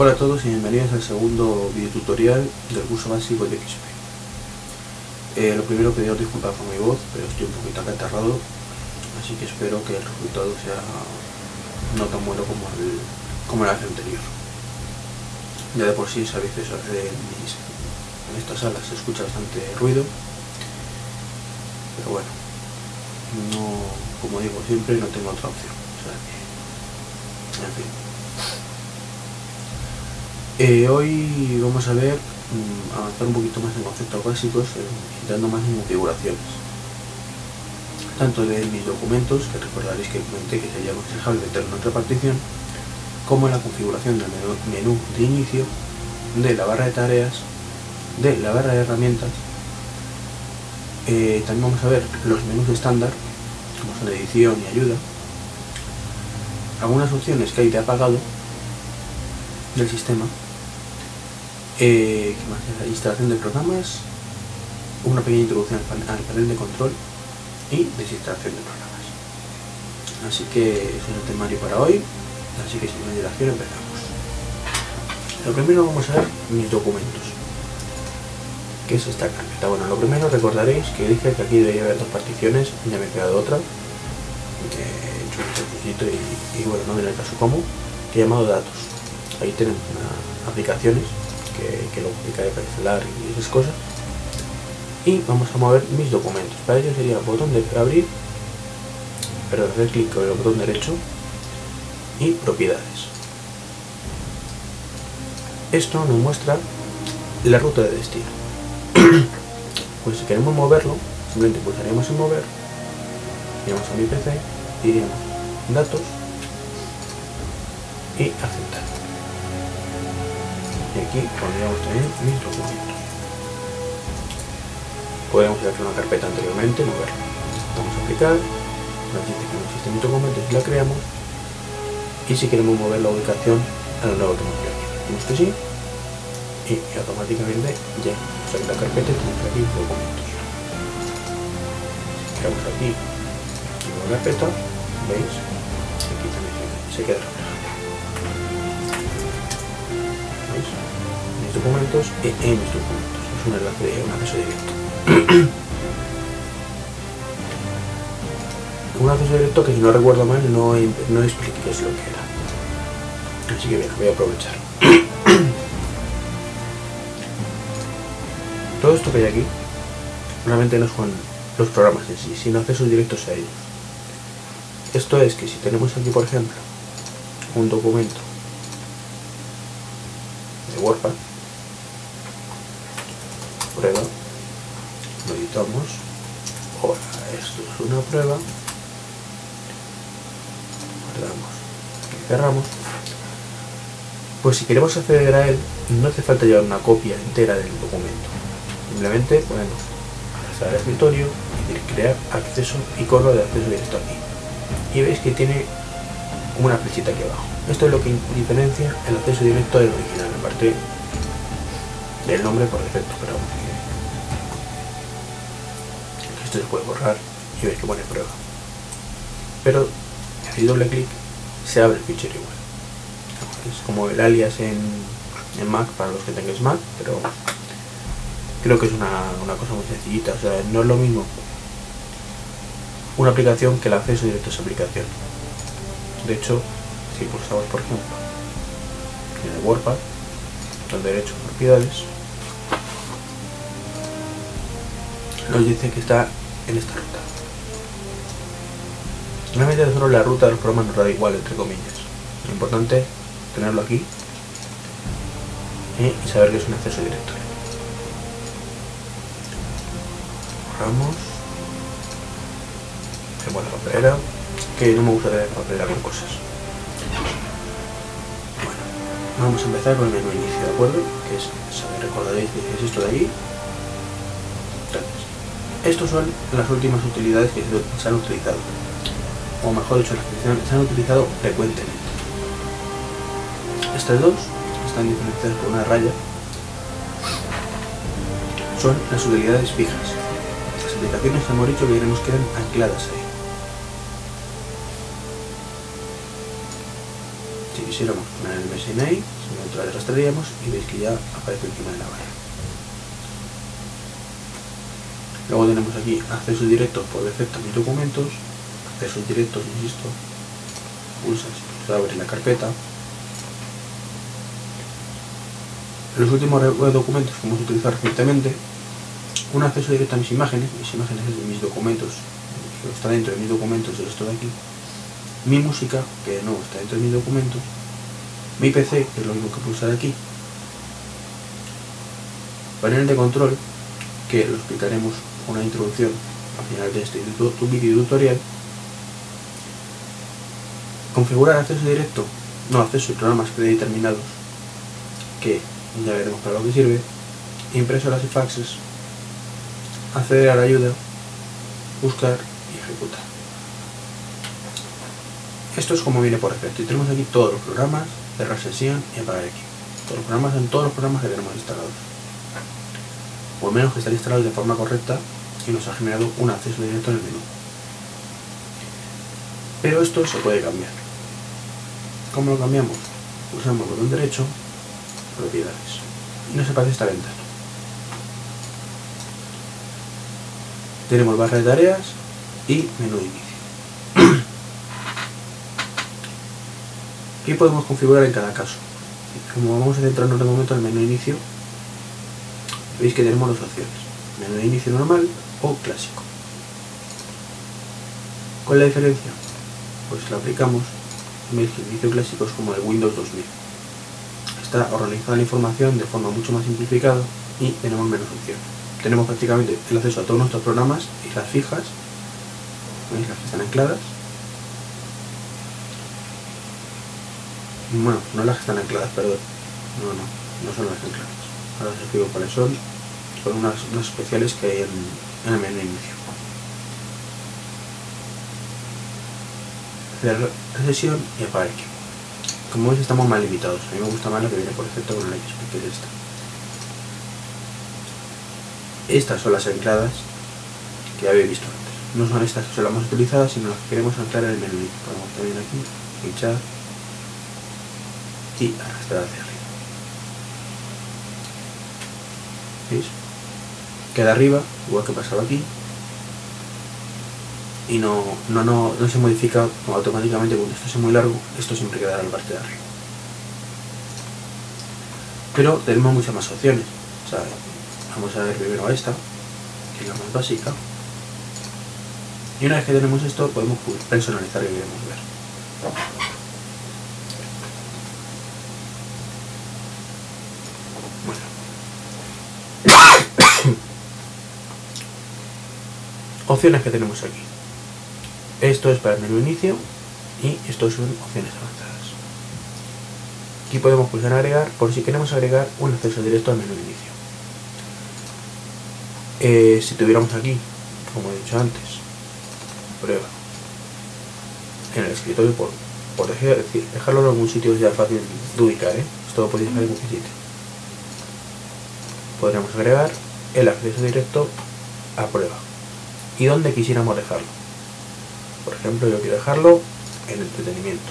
Hola a todos y bienvenidos al segundo video tutorial del curso básico de XP. Eh, lo primero pediros disculpas por mi voz, pero estoy un poquito acatarrado, así que espero que el resultado sea no tan bueno como el, como el anterior. Ya de por sí sabéis que en estas salas se escucha bastante ruido, pero bueno, no, como digo siempre, no tengo otra opción. O sea que, en fin. Eh, hoy vamos a ver mm, avanzar un poquito más en conceptos básicos, eh, entrando más en configuraciones. Tanto de mis documentos, que recordaréis que comenté que sería aconsejable meterlo en otra partición, como en la configuración del menú, de inicio, de la barra de tareas, de la barra de herramientas. Eh, también vamos a ver los menús estándar, como son edición y ayuda, algunas opciones que hay de apagado del sistema eh, ¿qué más? La instalación de programas, una pequeña introducción al panel de control y desinstalación de programas. Así que eso es el temario para hoy, así que sin más dilación empezamos. Lo primero vamos a ver mis documentos, que es esta carpeta. Bueno, lo primero recordaréis que dije que aquí debería haber dos particiones, ya me he quedado otra, he hecho un y, bueno, no viene el caso cómo, que he llamado datos. Ahí tenemos aplicaciones que, lo publica de cancelar y esas cosas. Y vamos a mover mis documentos. Para ello sería botón de abrir, pero hacer clic con el botón derecho y propiedades. Esto nos muestra la ruta de destino. pues si queremos moverlo, simplemente pulsaríamos en mover, iríamos a mi PC, iríamos datos y aceptar y aquí podríamos tener mis documentos. Podemos ir a una carpeta anteriormente, moverla. Vamos a aplicar, nos dice que no existen mis documentos y la creamos. Y si queremos mover la ubicación a la nueva que hemos creado. Decimos que sí y, automáticamente ya sale la carpeta y tenemos aquí documentos. Creamos aquí la carpeta, veis, aquí también se queda documentos e mis documentos. Es un enlace de un acceso directo. un acceso directo que si no recuerdo mal no, no expliqué qué es lo que era. Así que bien, voy a aprovechar. Todo esto que hay aquí realmente no son los programas en sí, sino accesos directos a ellos. Esto es que si tenemos aquí, por ejemplo, un documento de WordPad, prueba, lo editamos, ahora esto es una prueba, guardamos y cerramos, pues si queremos acceder a él no hace falta llevar una copia entera del documento, simplemente podemos pasar al escritorio y decir crear acceso icono de acceso directo aquí y veis que tiene una flechita aquí abajo. Esto es lo que diferencia el acceso directo del original, aparte del nombre por defecto, pero esto se puede borrar y veis que pone prueba. Pero si doble clic se abre el fichero igual. Es como el alias en, en Mac para los que tengáis Mac, pero creo que es una, cosa muy sencillita. O sea, no es lo mismo una aplicación que el acceso directo a esa aplicación. De hecho, si pulsamos por ejemplo en el WordPad, el derecho propiedades, nos dice que está en esta ruta. Realmente solo la ruta de los programas nos da igual, entre comillas. Lo importante es tenerlo aquí y saber que es un acceso directo. Borramos. Hacemos la papelera, que no me gusta tener papelera con cosas. Bueno, vamos a empezar con el menú inicio, ¿de acuerdo? Que es, saber, recordaréis es esto de ahí, estas son las últimas utilidades que se han utilizado, o mejor dicho, las que se han utilizado frecuentemente. Estas dos están diferenciadas por una raya. Son las utilidades fijas. Las aplicaciones que hemos dicho que queremos quedan ancladas ahí. Si quisiéramos poner el MSNA, simplemente lo arrastraríamos y veis que ya aparece encima de la barra. Luego tenemos aquí acceso directo por defecto a mis documentos, accesos directos, insisto, pulsas y abre la carpeta. Los últimos documentos que hemos utilizado recientemente, un acceso directo a mis imágenes, mis imágenes de mis documentos, que está dentro de mis documentos de esto de aquí, mi música, que de nuevo está dentro de mis documentos, mi PC, que es lo mismo que pulsar aquí, panel de control, que lo explicaremos una introducción al final de este vídeo tutorial, configurar acceso directo, no acceso a programas predeterminados, que ya veremos para lo que sirve, impresoras y faxes, acceder a la ayuda, buscar y ejecutar. Esto es como viene por defecto y tenemos aquí todos los programas, cerrar sesión y apagar aquí. Todos los programas en todos los programas que tenemos instalados. O al menos que están instalados de forma correcta y nos ha generado un acceso directo en el menú. Pero esto se puede cambiar. ¿Cómo lo cambiamos? Usamos el botón derecho, propiedades. Y nos aparece esta ventana. Tenemos barra de tareas y menú de inicio. ¿Qué podemos configurar en cada caso? Como vamos a centrarnos de momento en el menú de inicio, veis que tenemos dos opciones. Menú de inicio normal o clásico. ¿Cuál es la diferencia? Pues la aplicamos, veis que el inicio clásico es como el Windows 2000. Está organizada la información de forma mucho más simplificada y tenemos menos opciones. Tenemos prácticamente el acceso a todos nuestros programas y las fijas, veis las que están ancladas. Bueno, no las que están ancladas, perdón. No, no, no son las ancladas. Ahora os explico cuáles son. Son unas, unas especiales que hay en, en el menú inicio. Cerrar sesión y aquí. Como veis estamos más limitados. A mí me gusta más lo que viene por defecto con la X, porque es esta. Estas son las ancladas que ya habéis visto antes. No son estas que son las más utilizadas, sino las que queremos anclar en el menú. Podemos también aquí, pinchar y arrastrar hacia arriba. ¿Veis? Queda arriba, igual que pasaba aquí. Y no, no, no, no se modifica automáticamente cuando esto es muy largo, esto siempre quedará en la parte de arriba. Pero tenemos muchas más opciones. Sea, vamos a ver primero esta, que es la más básica. Y una vez que tenemos esto, podemos personalizar que queremos ver. opciones que tenemos aquí. Esto es para el menú inicio y esto son opciones avanzadas. Aquí podemos pulsar agregar por si queremos agregar un acceso directo al menú inicio. Eh, si tuviéramos aquí, como he dicho antes, prueba en el escritorio por, por dejarlo en algún sitio ya fácil de ubicar, ¿eh? esto lo podéis dejar en cualquier sitio. Podríamos agregar el acceso directo a prueba y dónde quisiéramos dejarlo. Por ejemplo, yo quiero dejarlo en entretenimiento.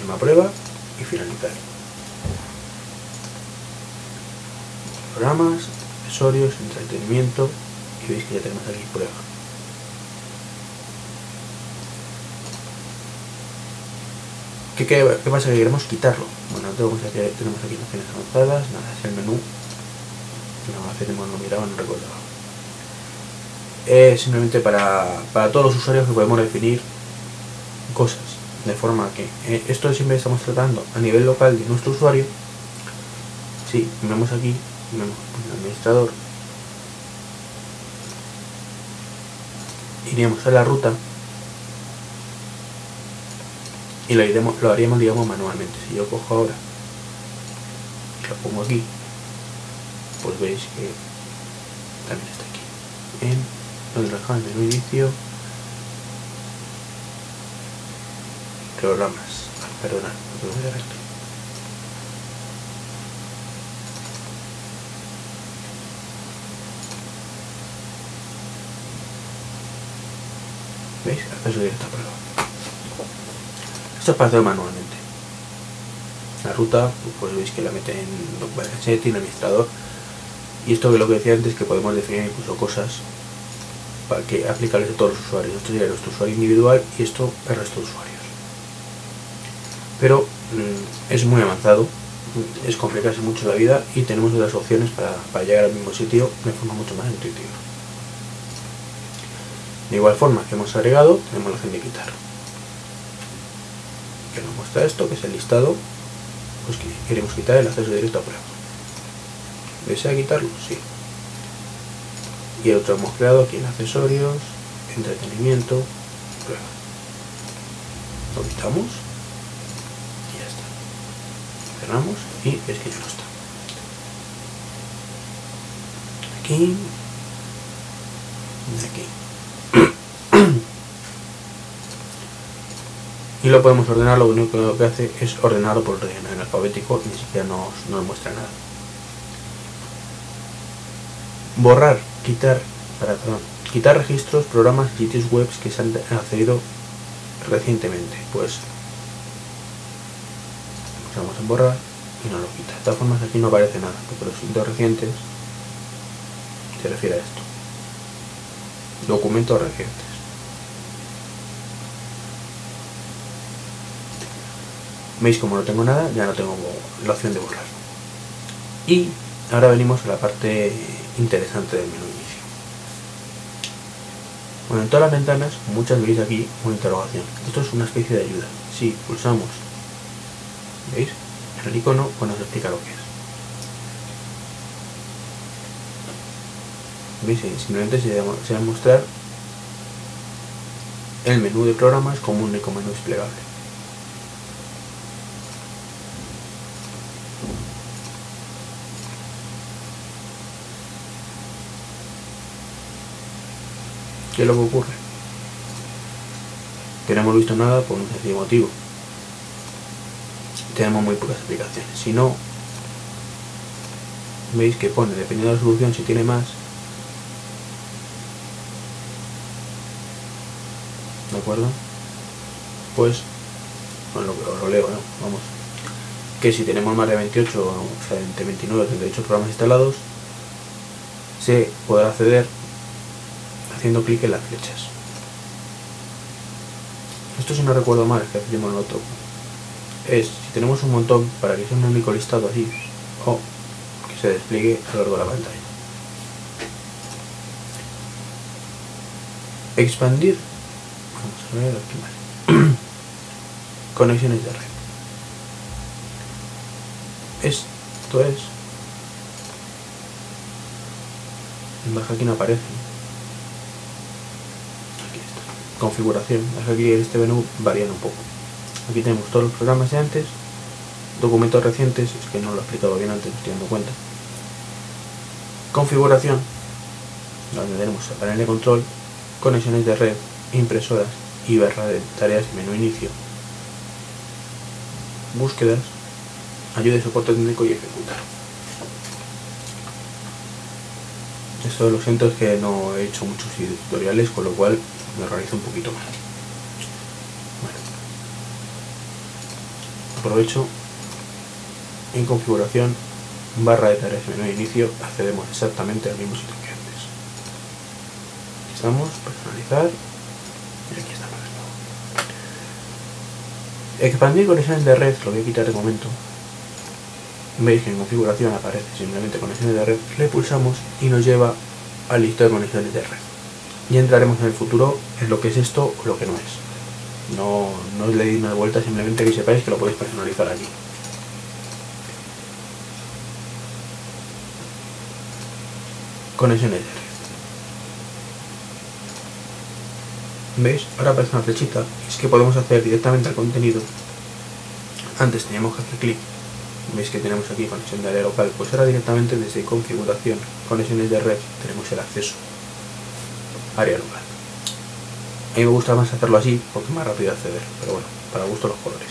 Llama prueba y finalizar. Programas, accesorios, entretenimiento y veis que ya tenemos aquí prueba. ¿Qué, pasa? Que queremos quitarlo. Bueno, tenemos aquí, tenemos opciones avanzadas, nada, es el menú. No, hace tiempo no miraba, no recordaba es simplemente para, todos los usuarios que podemos definir cosas. De forma que eh, esto siempre estamos tratando a nivel local de nuestro usuario. Si vemos aquí, vemos el administrador, iríamos a la ruta y lo, iremos, lo haríamos digamos manualmente. Si yo cojo ahora y lo pongo aquí, pues veis que también está aquí en lo el menú inicio programas perdona no voy a ¿Veis? Acceso directo a prueba. Esto es para hacerlo manualmente. la ruta, pues veis que la mete en setting, administrador. Y esto que lo que decía antes, que podemos definir incluso cosas que aplicables a todos los usuarios. Esto sería nuestro usuario individual y esto el resto de usuarios. Pero mm, es muy avanzado, es complicarse mucho la vida y tenemos otras opciones para, para llegar al mismo sitio de forma mucho más intuitiva. De igual forma que hemos agregado, tenemos la opción de quitar. Que nos muestra esto, que es el listado, pues que queremos quitar el acceso directo a prueba. ¿Desea quitarlo? Sí. Y otro hemos creado aquí en accesorios, entretenimiento, prueba. Lo quitamos y ya está. Cerramos y es que ya no está. Aquí, de aquí. y lo podemos ordenar, lo único que hace es ordenarlo por orden en alfabético, ni siquiera nos, nos muestra nada. Borrar, quitar, para, quitar registros, programas y sitios web que se han accedido recientemente. Pues vamos en borrar y no lo quita. De todas formas aquí no aparece nada, porque los sitios recientes se refiere a esto. Documentos recientes. veis como no tengo nada ya no tengo la opción de borrar y ahora venimos a la parte interesante del menú bueno en todas las ventanas muchas veis aquí una interrogación. Esto es una especie de ayuda. Si pulsamos. Veis el icono pues nos explica lo que es. Veis simplemente se va a mostrar el menú de programas como un menú desplegable ¿Qué es lo que ocurre? Que no hemos visto nada por un sencillo motivo. Tenemos muy pocas aplicaciones. Si no, veis que pone, dependiendo de la solución, si tiene más. ¿De acuerdo? Pues, bueno, lo, lo leo, ¿no? Vamos. Que si tenemos más de 28, o sea, entre 29 o 38 programas instalados, se podrá acceder haciendo clic en las flechas. Esto si no recuerdo mal, que hacemos en otro, es si tenemos un montón para que sea un único listado así, o que se despliegue a lo largo de la pantalla. Expandir. Vamos a ver aquí más. Conexiones de red. Esto es. En baja aquí no aparece configuración. Aquí en este menú varían un poco. Aquí tenemos todos los programas de antes, documentos recientes, es que no lo he explicado bien antes, me estoy dando cuenta. Configuración, donde tenemos el panel de control, conexiones de red, impresoras y barra de tareas y menú inicio. Búsquedas, ayuda de soporte técnico y ejecutar. Esto lo siento es que no he hecho muchos tutoriales, con lo cual me organizo un poquito más. Bueno. Aprovecho en configuración barra de tareas menú de inicio accedemos exactamente al mismo sitio que antes. Aquí estamos, personalizar y aquí estamos Expandir conexiones de red, lo voy a quitar de momento. Veis que en configuración aparece simplemente conexiones de red, le pulsamos y nos lleva al listado de conexiones de red y entraremos en el futuro en lo que es esto o lo que no es. No, no le di una vuelta, simplemente que sepáis que lo podéis personalizar aquí. Conexiones de red. ¿Veis? Ahora aparece una flechita. Es que podemos hacer directamente al contenido. Antes teníamos que hacer clic. Veis que tenemos aquí conexión de área local. Pues ahora directamente desde configuración, conexiones de red, tenemos el acceso área local. A mí me gusta más hacerlo así porque es más rápido acceder, pero bueno, para gusto los colores.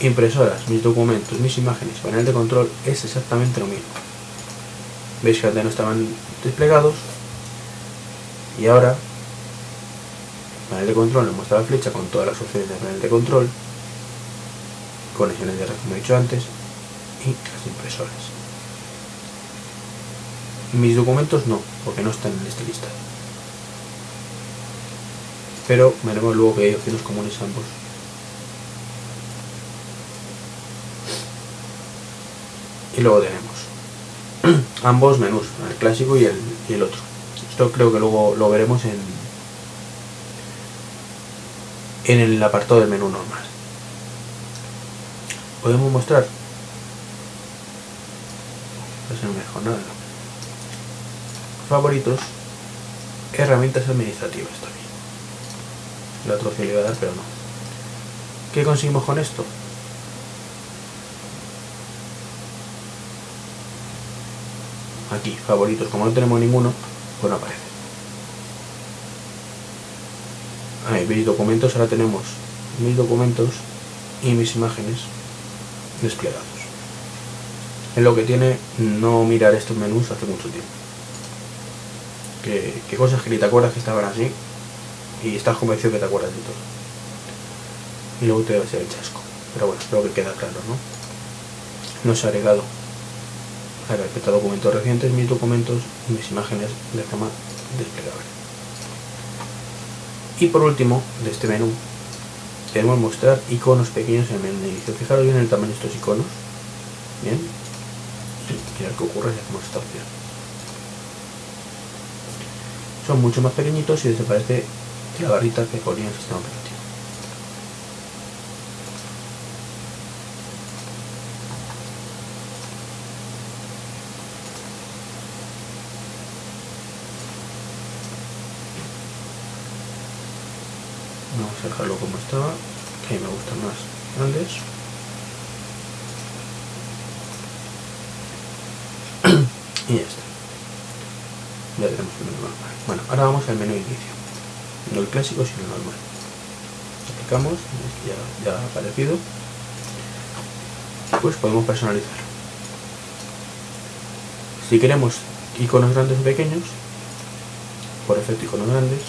Impresoras, mis documentos, mis imágenes, panel de control es exactamente lo mismo. Veis que antes no estaban desplegados y ahora panel de control nos muestra la flecha con todas las opciones de panel de control conexiones de red como he dicho antes y las impresoras. Mis documentos no, porque no están en este listado. Pero veremos luego que hay opciones comunes ambos. Y luego tenemos ambos menús, el clásico y el, otro. Esto creo que luego lo veremos en, en el apartado del menú normal. Podemos mostrar. No mejor nada. Favoritos. Herramientas administrativas también. La otro que le iba a dar, pero no. ¿Qué conseguimos con esto? Aquí, favoritos. Como no tenemos ninguno, pues no aparece. Ahí veis documentos, ahora tenemos mis documentos y mis imágenes desplegados. Es lo que tiene no mirar estos menús hace mucho tiempo. Que, cosas que ni te acuerdas que estaban así y estás convencido que te acuerdas de todo. Y luego te va a ser el chasco. Pero bueno, espero que queda claro, ¿no? No se ha agregado respecto a documentos recientes, mis documentos y mis imágenes de forma desplegable. Y por último, de este menú, queremos mostrar iconos pequeños en el menú inicio. Fijaros bien el tamaño de estos iconos. Bien. Y mirad qué ocurre si hacemos esta opción. Son mucho más pequeñitos y desaparece la barrita que ponía el sistema operativo. vamos a dejarlo como estaba que me gustan más grandes y ya está bueno ahora vamos al menú inicio. No el clásico sino el normal. Aplicamos ya, ha aparecido. Pues podemos personalizar. Si queremos iconos grandes o pequeños por efecto iconos grandes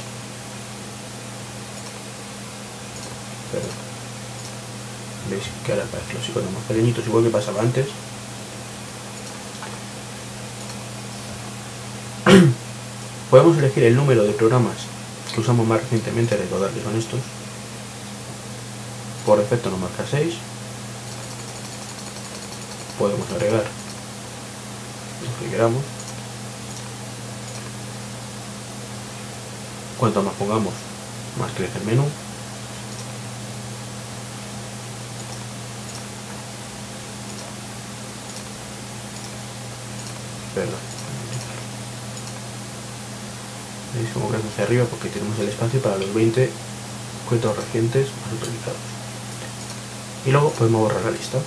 veis que ahora aparecen los iconos más pequeñitos igual que pasaba antes podemos elegir el número de programas que usamos más recientemente recordar que son estos. Por defecto nos marca 6 podemos agregar lo que queramos. Cuanto más pongamos más crece el menú. Perdón como crece hacia arriba porque tenemos el espacio para los 20 cuentos recientes más utilizados. Y luego podemos borrar la lista.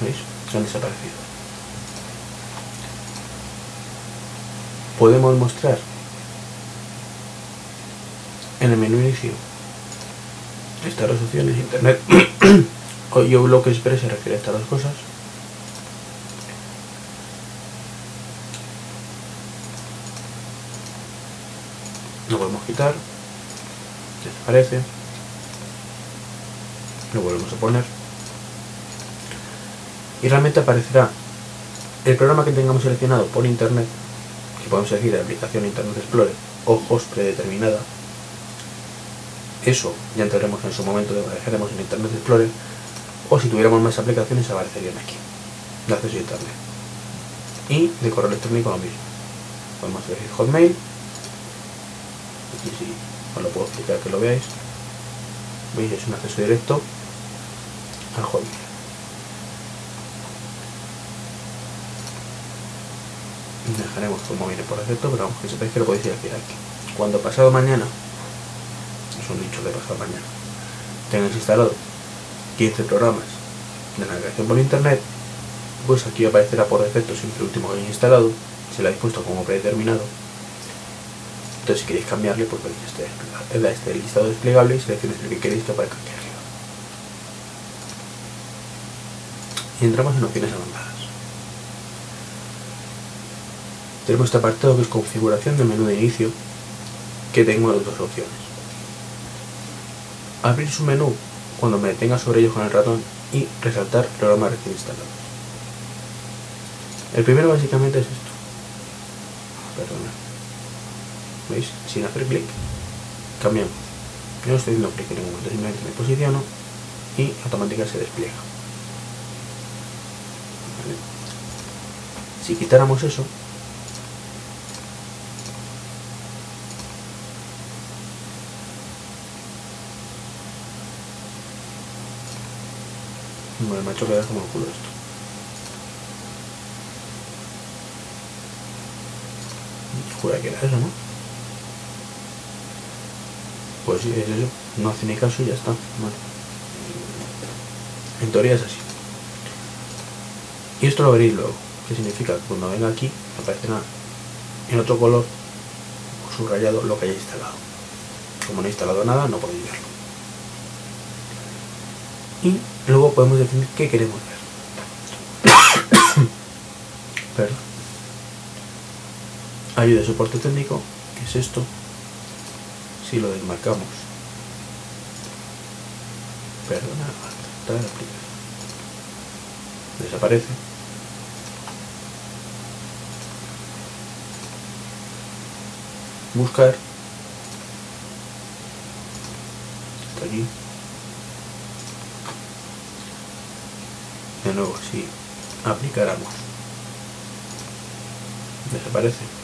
¿veis? han desaparecido. Podemos mostrar en el menú inicio estas resoluciones internet. Yo bloque express se refiere a estas dos cosas lo podemos desaparece lo volvemos a poner. Y realmente aparecerá el programa que tengamos seleccionado por internet que podemos elegir la aplicación Internet Explorer o host predeterminada. Eso ya entraremos en su momento, dejaremos en Internet Explorer o si tuviéramos más aplicaciones aparecerían aquí. De acceso a internet. Y de correo electrónico lo mismo. Podemos elegir hotmail aquí sí. Os lo puedo explicar que lo veáis. Veis es un acceso directo al hotmail dejaremos como viene por defecto pero vamos que sepáis que lo podéis elegir aquí. Cuando pasado mañana es un dicho de pasado mañana tengáis instalado 15 programas de navegación por internet, pues aquí aparecerá por defecto siempre el último que hayáis instalado, se lo habéis puesto como predeterminado. Entonces si queréis cambiarle, pues veis este, este listado desplegable y seleccionáis el que queréis que aparezca aquí. Y entramos en opciones avanzadas. Tenemos este apartado que es configuración del menú de inicio, que tengo las dos opciones. abrir su menú cuando me detenga sobre ellos con el ratón y resaltar programa recién instalado. El primero básicamente es esto. Perdona. ¿Veis? Sin hacer clic, cambiamos. No estoy haciendo clic en ningún momento, simplemente me posiciono y automáticamente se despliega. Si quitáramos eso, Bueno, me ha hecho quedar como el culo esto. Jura que era eso, ¿no? Pues es eso. No hace ni caso y ya está. En teoría es así. Y esto lo veréis luego. ¿Qué significa? Que cuando venga aquí aparecerá en otro color subrayado lo que haya instalado. Como no he instalado nada, no podéis verlo. Y luego podemos definir qué queremos ver. Perdón. Ayuda de soporte técnico, que es esto. Si lo desmarcamos. Perdona, Desaparece. Buscar. Está aquí. de nuevo si aplicáramos desaparece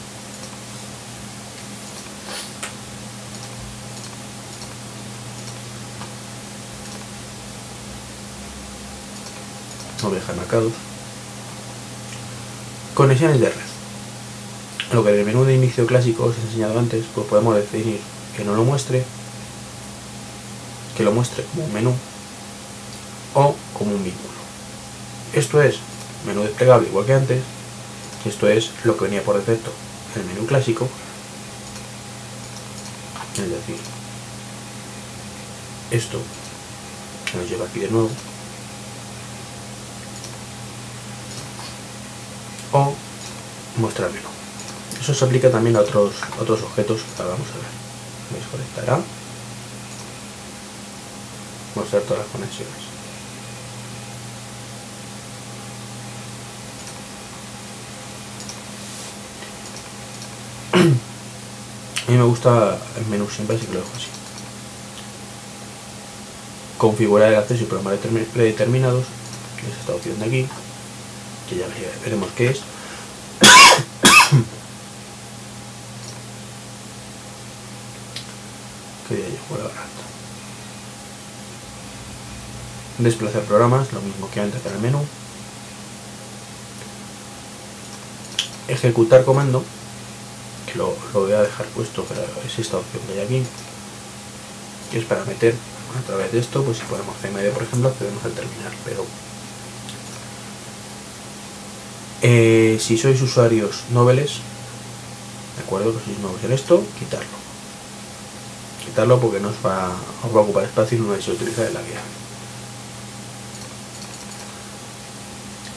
deja marcados conexiones de red lo que en el menú de inicio clásico os he enseñado antes pues podemos definir que no lo muestre que lo muestre como un menú o como un vínculo esto es menú desplegable igual que antes. Esto es lo que venía por defecto en el menú clásico. Es decir, esto nos lleva aquí de nuevo. O mostrar menú. Eso se aplica también a otros, otros objetos que vamos a ver. Me conectará. Mostrar todas las conexiones. A mí me gusta el menú siempre, así que lo dejo así. Configurar el acceso y programas predeterminados, es esta opción de aquí, que ya veremos qué es. Desplazar programas, lo mismo que antes en el menú. Ejecutar comando, lo, voy a dejar puesto, pero es esta opción que hay aquí, que es para meter a través de esto, pues si ponemos CMD por ejemplo, accedemos al terminal, pero eh, si sois usuarios noveles, de acuerdo que sois nuevos en esto, quitarlo. Quitarlo porque nos va, os va a ocupar espacio y no vais a utilizar en la guía.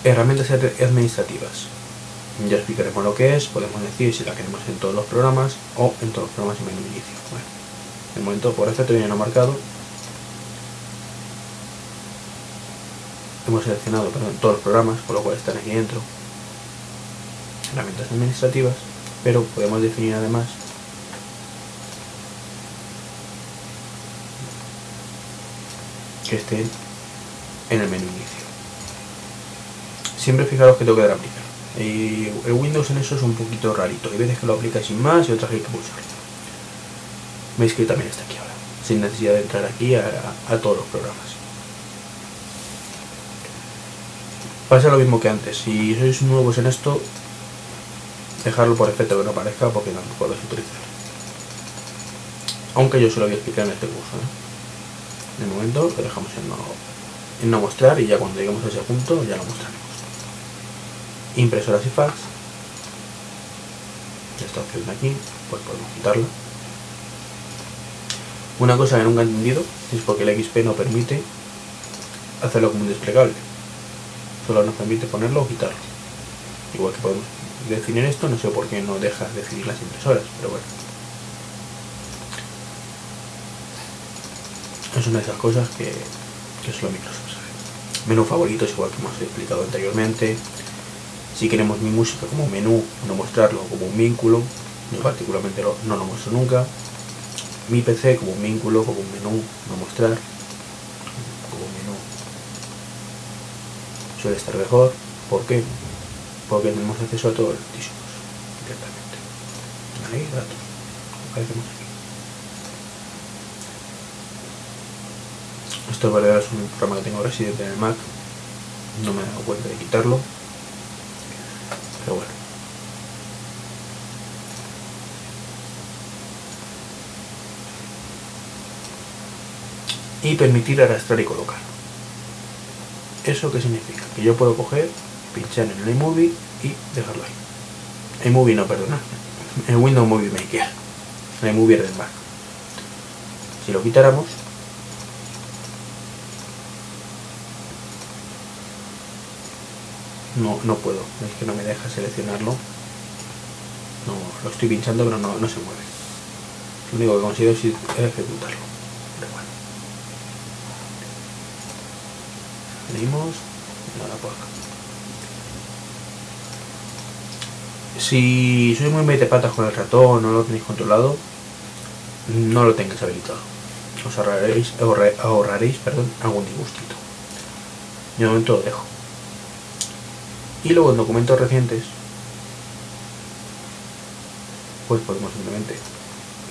Herramientas administrativas ya explicaremos lo que es, podemos decir si la queremos en todos los programas o en todos los programas y menú inicio. Bueno, el momento por defecto viene no marcado. Hemos seleccionado todos los programas, por lo cual están aquí dentro. Herramientas administrativas, pero podemos definir además que estén en el menú inicio. Siempre fijaros que tengo que dar a aplicar. Y el Windows en eso es un poquito rarito. Hay veces que lo aplica sin más y otras que hay que pulsarlo. Veis que también está aquí ahora, sin necesidad de entrar aquí a, todos los programas. Pasa lo mismo que antes. Si sois nuevos en esto, dejarlo por efecto que no aparezca porque no lo podéis utilizar. Aunque yo se lo voy a en este curso. ¿eh? De momento lo dejamos en no, mostrar y ya cuando lleguemos a ese punto ya lo mostraremos. Impresoras y fax. Esta opción de aquí pues podemos quitarla. Una cosa que nunca he entendido es porque el XP no permite hacerlo como un desplegable. Solo nos permite ponerlo o quitarlo. Igual que podemos definir esto no sé por qué no deja definir las impresoras pero bueno es una de esas cosas que, que solo Microsoft sabe. Menú favoritos, igual que hemos explicado anteriormente. Si queremos mi música como menú, no mostrarlo como un vínculo, yo particularmente no lo muestro nunca. Mi PC como un vínculo, como un menú, no mostrar, como menú. Suele estar mejor. ¿Por qué? Porque tenemos acceso a todos los discos directamente. Ahí, datos. Aparecemos aquí. Esto es un programa que tengo residente en el Mac. No me he dado cuenta de quitarlo. Pero bueno. Y permitir arrastrar y colocar. ¿Eso qué significa? Que yo puedo coger, pinchar en el iMovie y dejarlo ahí. iMovie no, perdona. El Windows Movie Maker. El iMovie del Mac. Si lo quitáramos, no, no puedo, es que no me deja seleccionarlo. No, lo estoy pinchando pero no, no se mueve. Lo único que consigo es ejecutarlo. Pero bueno. Nada por acá. Si sois muy patas con el ratón, no lo tenéis controlado, no lo tengáis habilitado. Os ahorraréis, ahorraréis perdón, algún disgustito. De momento lo dejo. Y luego en documentos recientes, pues podemos simplemente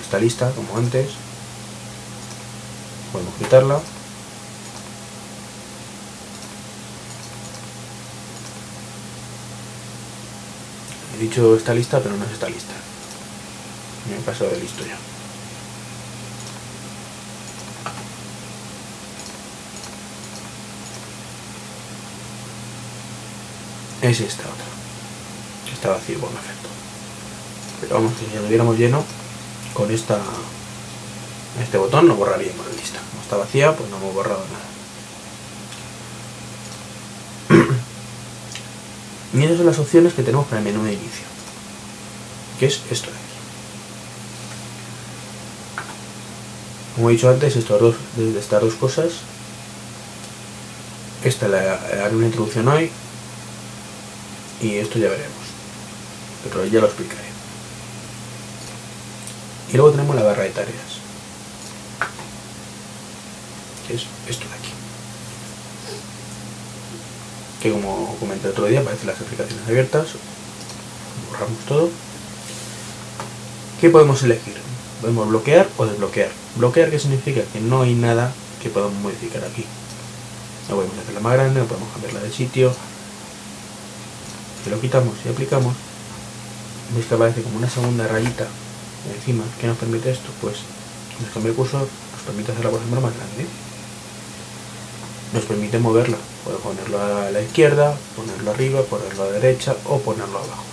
esta lista, como antes, podemos quitarla. He dicho esta lista, pero no es esta lista. Me he pasado de listo ya. Es esta otra. Está vacío por defecto. Pero vamos, si lo tuviéramos lleno, con esta este botón no borraríamos la lista. Como está vacía, pues no hemos borrado nada. y esas son las opciones que tenemos para el menú de inicio. Que es esto de aquí. Como he dicho antes, estos dos, desde estas dos cosas. Esta la una introducción hoy, y esto ya veremos. Pero ya lo explicaré. Y luego tenemos la barra de tareas que es esto de aquí. Que como comenté otro día aparecen las aplicaciones abiertas borramos todo. ¿qué podemos elegir? podemos bloquear o desbloquear bloquear que significa que no hay nada que podamos modificar aquí. No podemos hacerla más grande, no podemos cambiarla de sitio si lo quitamos y aplicamos, veis que aparece como una segunda rayita encima. ¿Qué nos permite esto? Pues nos cambia el cursor, nos permite hacerla por ejemplo más grande. Nos permite moverla. Puedo ponerlo a la izquierda, ponerlo arriba, ponerlo a la derecha o ponerlo abajo.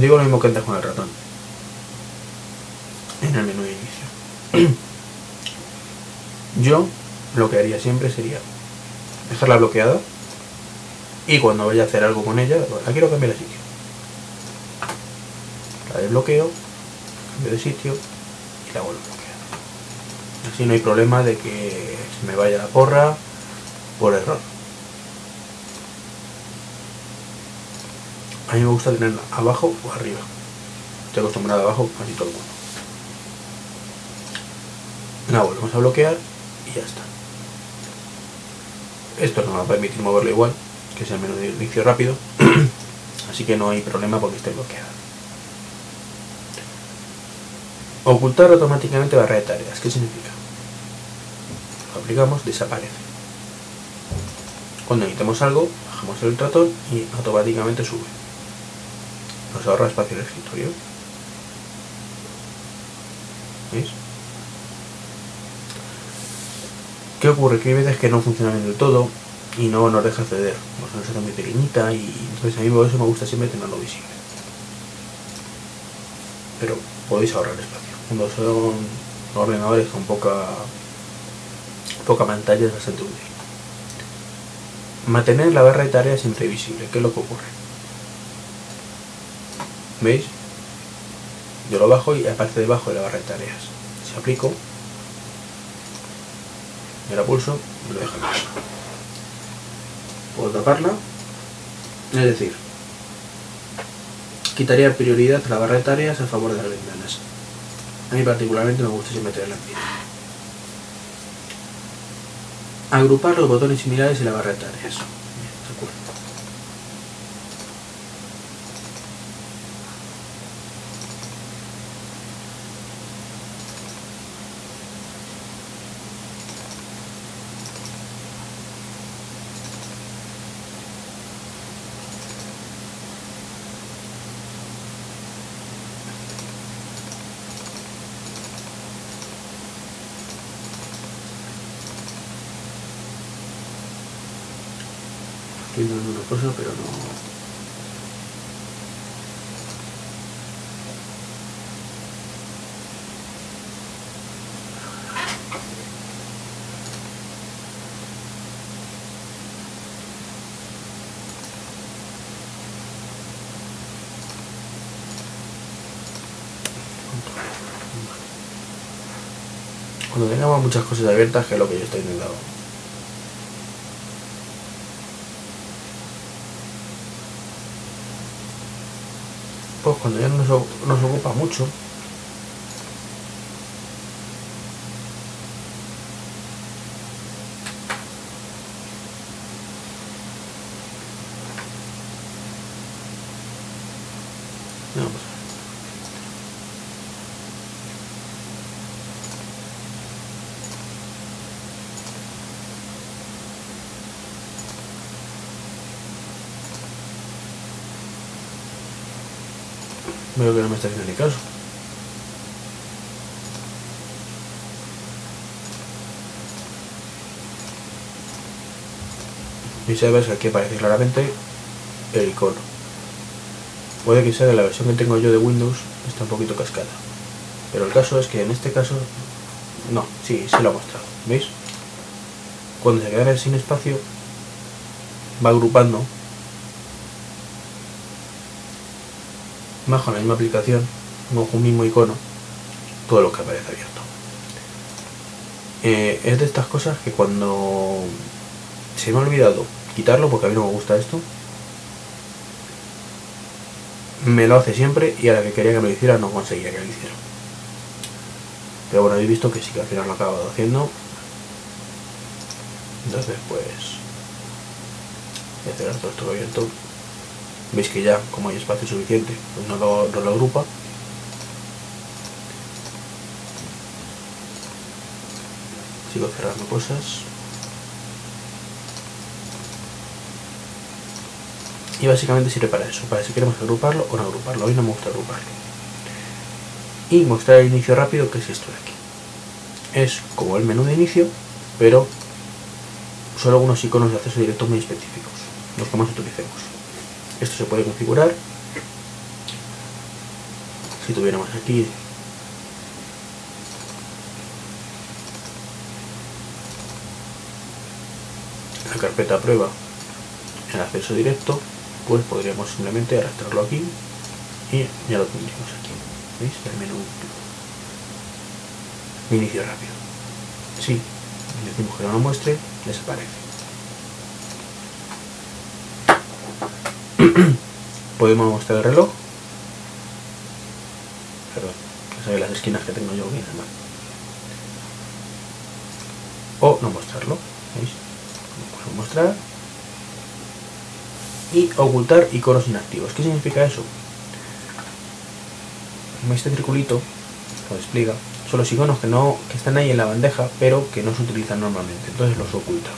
digo lo mismo que antes con el ratón. En el menú de inicio. Yo lo que haría siempre sería dejarla bloqueada y cuando vaya a hacer algo con ella, la quiero cambiar de sitio. La desbloqueo, cambio de sitio y la vuelvo a bloquear. Así no hay problema de que se me vaya la porra por error. A mí me gusta tenerla abajo o arriba. Estoy acostumbrado abajo, casi todo el mundo. La volvemos a bloquear y ya está. Esto nos va a permitir moverlo igual, que es el menú de inicio rápido, así que no hay problema porque esté bloqueada. Ocultar automáticamente barra de tareas, ¿qué significa? Lo aplicamos, desaparece. Cuando necesitemos algo, bajamos el ratón y automáticamente sube. Nos ahorra espacio en el escritorio. ¿Veis? ¿Qué ocurre? Que hay veces que no funciona bien del todo y no nos deja acceder. Pues no se muy pequeñita y entonces a mí eso me gusta siempre tenerlo visible. Pero podéis ahorrar espacio. Cuando son ordenadores con poca, poca pantalla es bastante útil. Mantener la barra de tareas siempre visible. ¿Qué es lo que ocurre? ¿Veis? Yo lo bajo y aparece debajo de la barra de tareas. Si aplico, y la pulso, me lo deja aquí. Puedo taparla. Es decir, quitaría prioridad la barra de tareas a favor de las ventanas. A mí particularmente me gusta tenerla en pie. Agrupar los botones similares en la barra de tareas. Bien, de acuerdo. Estoy dando una cosa, pero no. Cuando tengamos muchas cosas abiertas, que es lo que yo estoy intentando. Cuando ya nos, nos ocupa mucho, Vamos a ver. Veo que no me está haciendo ni caso. Y sabes que aquí aparece claramente el icono. Puede que sea de la versión que tengo yo de Windows, está un poquito cascada. Pero el caso es que en este caso, no, sí, sí lo ha mostrado. ¿Veis? Cuando se queda sin espacio, va agrupando bajo la misma aplicación, bajo un mismo icono, todo lo que aparece abierto. Eh, es de estas cosas que cuando se me ha olvidado quitarlo, porque a mí no me gusta esto, me lo hace siempre y a la que quería que me lo hiciera no conseguía que lo hiciera. Pero bueno, habéis visto que sí que al final lo he acabado haciendo. Entonces pues voy a cerrar todo esto abierto veis que ya como hay espacio suficiente pues no lo, no lo agrupa. Sigo cerrando cosas. Y básicamente sirve para eso para si queremos agruparlo o no agruparlo. Mí no me gusta agruparlo. Y mostrar el inicio rápido que es esto de aquí. Es como el menú de inicio pero solo algunos iconos de acceso directo muy específicos los que más utilicemos esto se puede configurar. Si tuviéramos aquí la carpeta prueba el acceso directo pues podríamos simplemente arrastrarlo aquí y ya lo tendríamos aquí. ¿veis? el menú. Inicio rápido. Si decimos que no lo muestre desaparece podemos mostrar el reloj. Perdón que las esquinas que tengo yo bien mal o no mostrarlo ¿veis? Mostrar. Y ocultar iconos inactivos. ¿qué significa eso? este circulito lo explica son los iconos que no que están ahí en la bandeja pero que no se utilizan normalmente. Entonces los oculta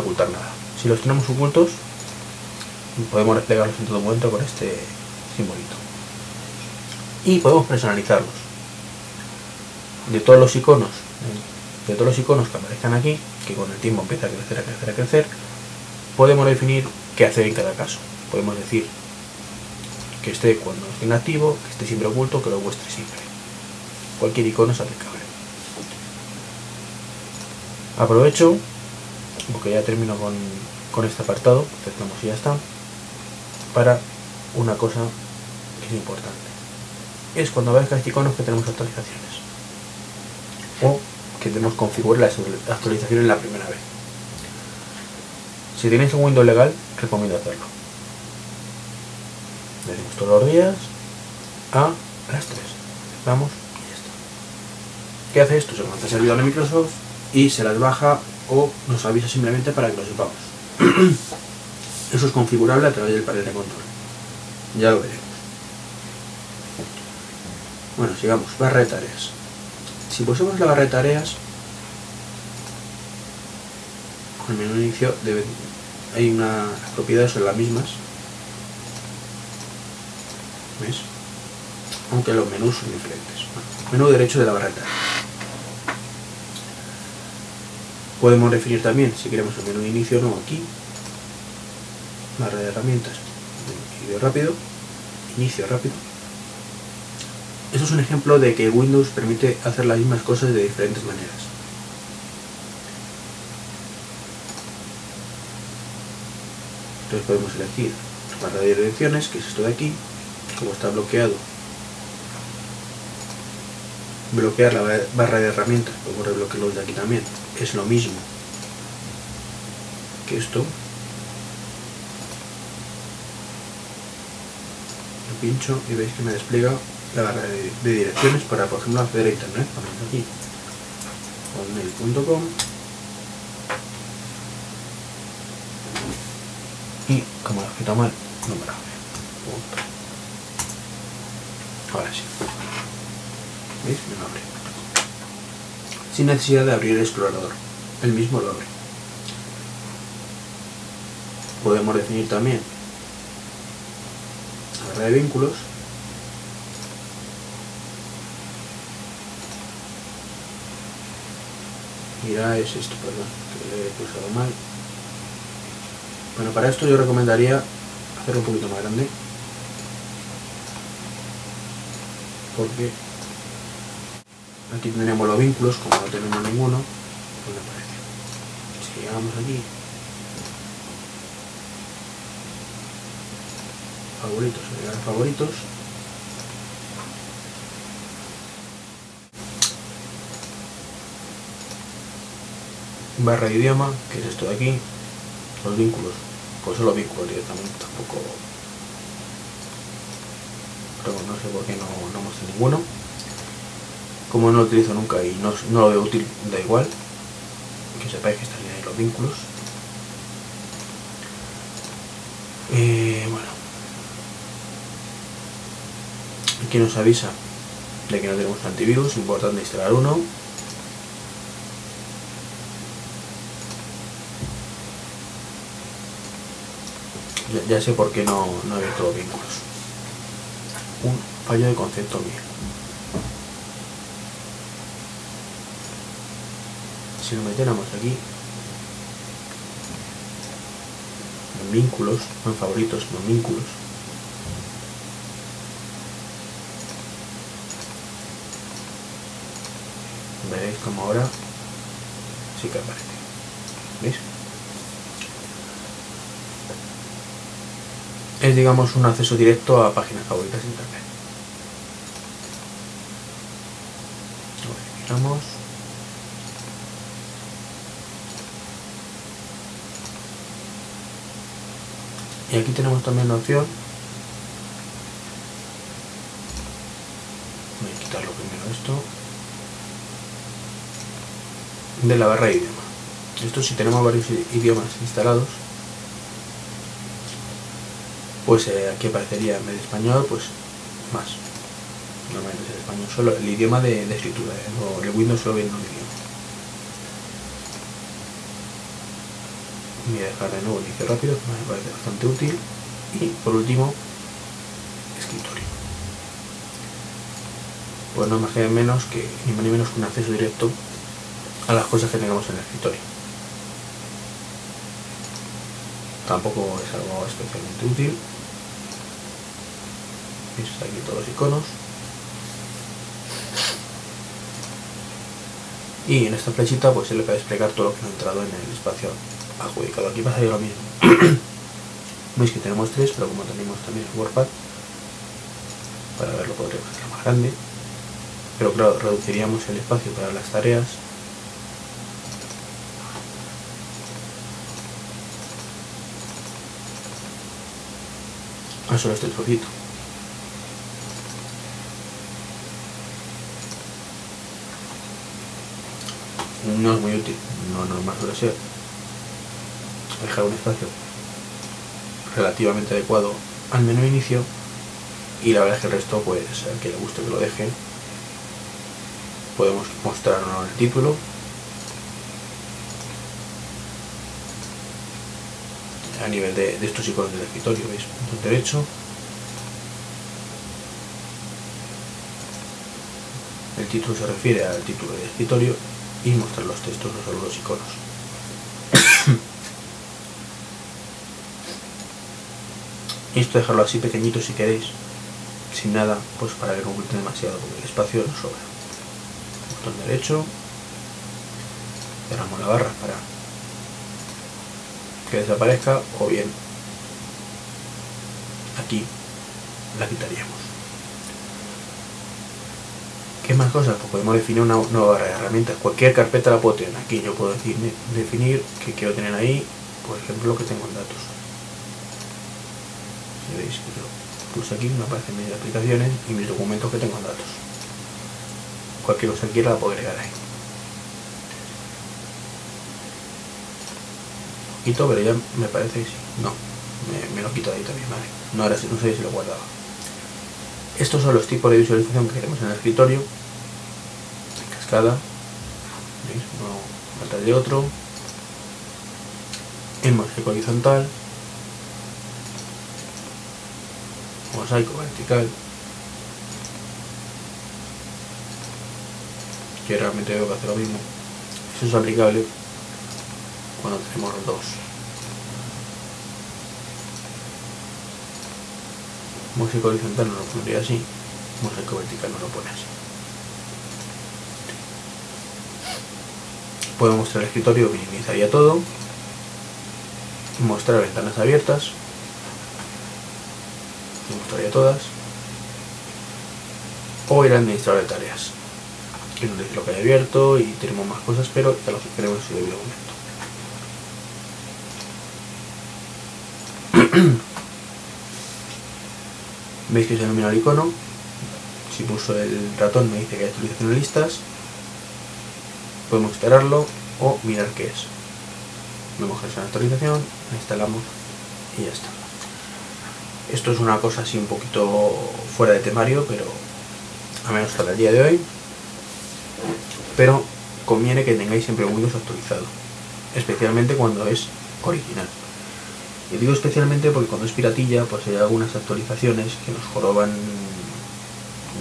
ocultar nada. Si los tenemos ocultos podemos desplegarlos en todo momento con este simbolito. Y podemos personalizarlos. De todos los iconos de todos los iconos que aparezcan aquí que con el tiempo empieza a crecer a crecer a crecer podemos definir qué hacer en cada caso. Podemos decir que esté cuando esté inactivo que esté siempre oculto que lo muestre siempre. Cualquier icono es aplicable. Aprovecho porque ya termino con, con este apartado, cerramos y ya está. para una cosa que es importante. Es cuando aparezcan iconos que tenemos actualizaciones. O que tenemos configurar la actualización en la primera vez. Si tenéis un Windows legal, recomiendo hacerlo. Le decimos todos los días a las 3. Vamos y ya está. ¿Qué hace esto? Se al servidor de Microsoft y se las baja o nos avisa simplemente para que lo sepamos. Eso es configurable a través del panel de control. Ya lo veremos. Bueno, sigamos. Barra de tareas. Si pusemos la barra de tareas, con el menú inicio hay unas propiedades son las mismas. ¿Ves? Aunque los menús son diferentes. menú derecho de la barra de tareas. Podemos definir también si queremos el menú inicio o no aquí. Barra de herramientas. Inicio rápido. Inicio rápido. Eso es un ejemplo de que Windows permite hacer las mismas cosas de diferentes maneras. Entonces podemos elegir barra de direcciones, que es esto de aquí, como está bloqueado. Bloquear la barra de herramientas, podemos rebloquearlos de aquí también. Es lo mismo que esto. Lo pincho y veis que me despliega la barra de, direcciones para, por ejemplo, acceder a internet. Ponemos aquí hotmail.com y como lo he escrito mal, no. Ahora sí. ¿Veis? Me lo abre. Sin necesidad de abrir el explorador. El mismo lo abre. Podemos definir también la barra de vínculos Mira, es esto, perdón, que le he pulsado mal. Bueno, para esto yo recomendaría hacerlo un poquito más grande. Porque aquí tendríamos los vínculos, como no tenemos ninguno, pues me parece. Si llegamos aquí, favoritos, agregar favoritos, barra de idioma, que es esto de aquí, los vínculos, pues son los vínculos directamente, tampoco, pero no sé por qué no, no muestra ninguno. Como no lo utilizo nunca y no, no lo veo útil, da igual, que sepáis que están ahí los vínculos. Eh, bueno, aquí nos avisa de que no tenemos antivirus, importante instalar uno ya, sé por qué no, no he abierto los vínculos. Un fallo de concepto mío. Si lo metiéramos aquí, en vínculos, en favoritos, no vínculos, veréis como ahora sí que aparece. ¿Veis? es digamos un acceso directo a páginas favoritas de internet. Miramos. Y aquí tenemos también la opción voy a quitarlo primero esto de la barra de idioma esto si tenemos varios idiomas instalados pues eh, aquí aparecería en vez de español, pues más. Normalmente el español solo, el idioma de, escritura, ¿eh? el Windows solo viene un. Voy a dejar de nuevo inicio rápido, me parece bastante útil. Y por último, escritorio. Pues no más que menos que, ni más ni menos que un acceso directo a las cosas que tengamos en el escritorio. Tampoco es algo especialmente útil, está aquí todos los iconos y en esta flechita pues se le puede desplegar todo lo que ha entrado en el espacio adjudicado aquí pasa lo mismo Veis que tenemos tres, pero como tenemos también el WordPad, para verlo podríamos hacer más grande. Pero claro, reduciríamos el espacio para las tareas. A solo este trocito. no es muy útil, no normal suele ser dejar un espacio relativamente adecuado al menú inicio y la verdad es que el resto pues al que le guste que lo deje podemos mostrar el título. A nivel de, de estos iconos del escritorio veis punto derecho. El título se refiere al título del escritorio y mostrar los textos, no solo los iconos. Esto dejarlo así pequeñito si queréis, sin nada, pues para que no oculte demasiado, porque el espacio nos sobra. Botón derecho, cerramos la barra para que desaparezca, o bien aquí la quitaríamos. ¿Qué más cosas? Pues podemos definir una nueva barra de herramientas. Cualquier carpeta la puedo tener aquí. Yo puedo definir que quiero tener ahí, por ejemplo, lo que tengo en datos. Si veis yo pulso aquí, me aparecen mis aplicaciones y mis documentos que tengo en datos. Cualquier cosa que quiera la puedo agregar ahí. quito, pero ya me parece que sí. No, me, lo quito ahí también, vale. No, ahora no sé si lo guardaba. Estos son los tipos de visualización que queremos en el escritorio. Cascada. ¿Veis? Uno falta de otro. Mosaico horizontal. Mosaico vertical. Que realmente tengo que hacer lo mismo. Eso es aplicable cuando tenemos dos Mosaico horizontal no lo pondría así, mosaico vertical no lo pone así. Puedo mostrar el escritorio, minimizaría todo, mostrar ventanas abiertas, todas, o ir administrador de tareas, que dice lo que hay abierto y tenemos más cosas, pero ya lo que queremos el debido momento. veis que se denomina el icono. Si pulso el ratón me dice que hay actualizaciones listas. Podemos esperarlo o mirar qué es. Vemos que es una actualización la instalamos y ya está esto es una cosa así un poquito fuera de temario pero a menos hasta el día de hoy pero conviene que tengáis siempre Windows actualizado especialmente cuando es original y digo especialmente porque cuando es piratilla, pues hay algunas actualizaciones que nos joroban,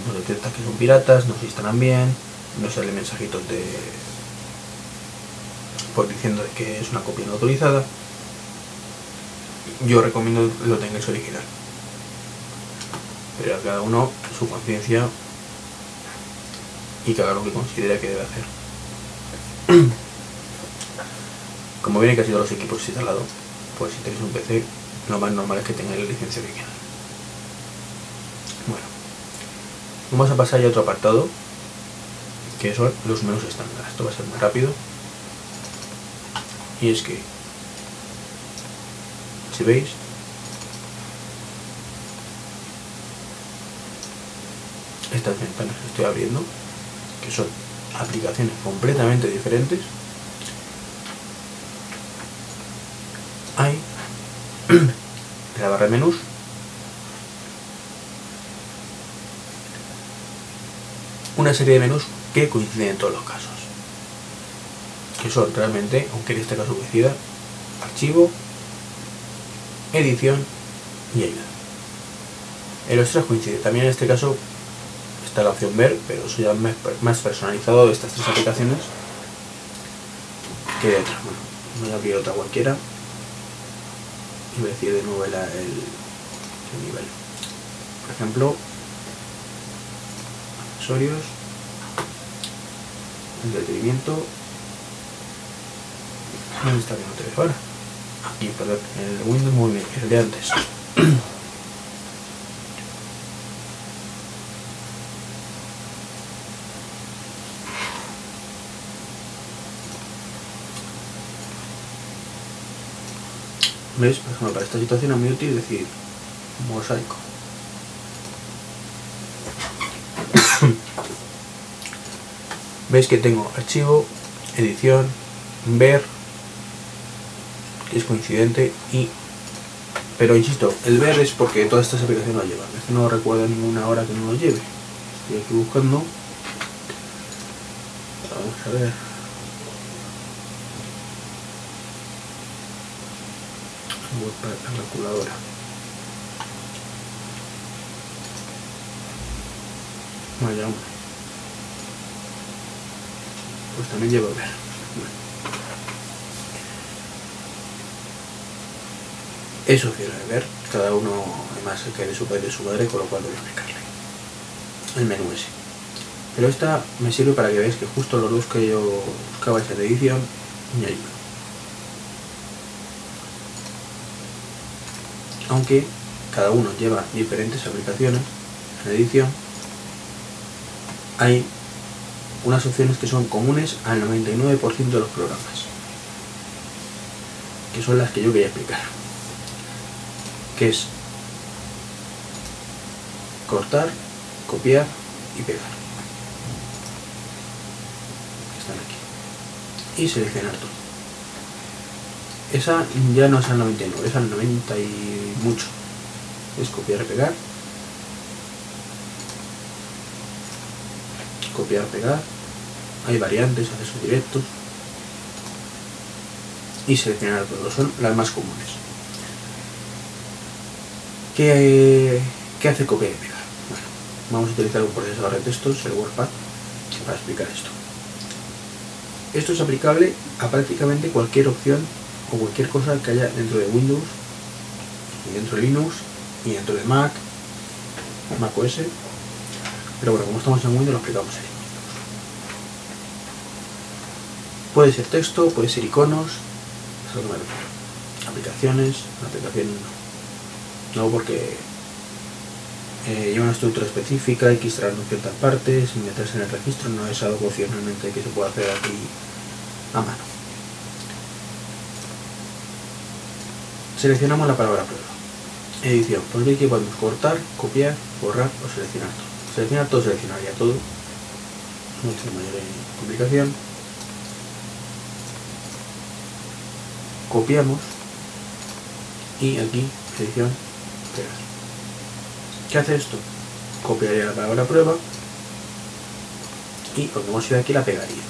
nos detecta que son piratas, nos instalan bien, nos salen mensajitos de por diciendo que es una copia no autorizada. Yo recomiendo que lo tengáis original. Pero a cada uno su conciencia y que haga lo que considera que debe hacer. Como viene casi todos los equipos instalados, pues si tenéis un PC, lo más normal es que tengáis la licencia original. Bueno, vamos a pasar ya a otro apartado, que son los menús estándar. Esto va a ser muy rápido. Y es que, si veis, estas ventanas que estoy abriendo, que son aplicaciones completamente diferentes, hay de la barra de menús una serie de menús que coinciden en todos los casos que son realmente, aunque en este caso coincida archivo, edición y ayuda en los tres coincide, también en este caso está la opción ver, pero eso ya más personalizado de estas tres aplicaciones que de otras, bueno, voy a abrir otra cualquiera y voy a decir de nuevo el, nivel. Por ejemplo, accesorios, entretenimiento. ¿Dónde está que no te veo ahora? Aquí, perdón, el Windows muy bien, el de antes. ¿Ves? Por ejemplo, para esta situación es muy útil decir mosaico. Veis que tengo archivo, edición, ver, es coincidente, y pero insisto, el ver es porque todas estas aplicaciones lo llevan. No recuerdo ninguna hora que no lo lleve. Estoy aquí buscando. Vamos a ver. Voy para la calculadora. Vaya hombre. Pues también lleva ver. Bueno. Eso quiero ver. Cada uno además que de su padre y su madre, con lo cual voy a explicarle. El menú ese. Pero esta me sirve para que veáis que justo los dos que yo buscaba esa edición, ni hay. Aunque cada uno lleva diferentes aplicaciones en edición, hay unas opciones que son comunes al 99% de los programas, que son las que yo quería explicar, que es cortar, copiar y pegar. Están aquí. Y seleccionar todo. Esa ya no es al 99, es al 90 y mucho. Es copiar y pegar. Copiar, pegar. Hay variantes, accesos directos. Y seleccionar todo. Son las más comunes. ¿Qué, qué hace copiar y pegar? Bueno, vamos a utilizar un procesador de textos, el WordPad, para explicar esto. Esto es aplicable a prácticamente cualquier opción o cualquier cosa que haya dentro de Windows, y dentro de Linux, y dentro de Mac, Mac OS. Pero bueno, como estamos en Windows, lo explicamos ahí. Puede ser texto, puede ser iconos. Aplicaciones, no. Porque eh, lleva una estructura específica, hay que extraerlo en ciertas partes, y meterse en el registro, no es algo opcionalmente que se pueda hacer aquí a mano. Seleccionamos la palabra prueba. Edición. Pues aquí podemos cortar, copiar, borrar o seleccionar todo. Seleccionar todo, seleccionaría todo. No mayor complicación. Copiamos y aquí edición, ¿Qué hace esto? Copiaría la palabra prueba y cuando hemos ido aquí la pegaría.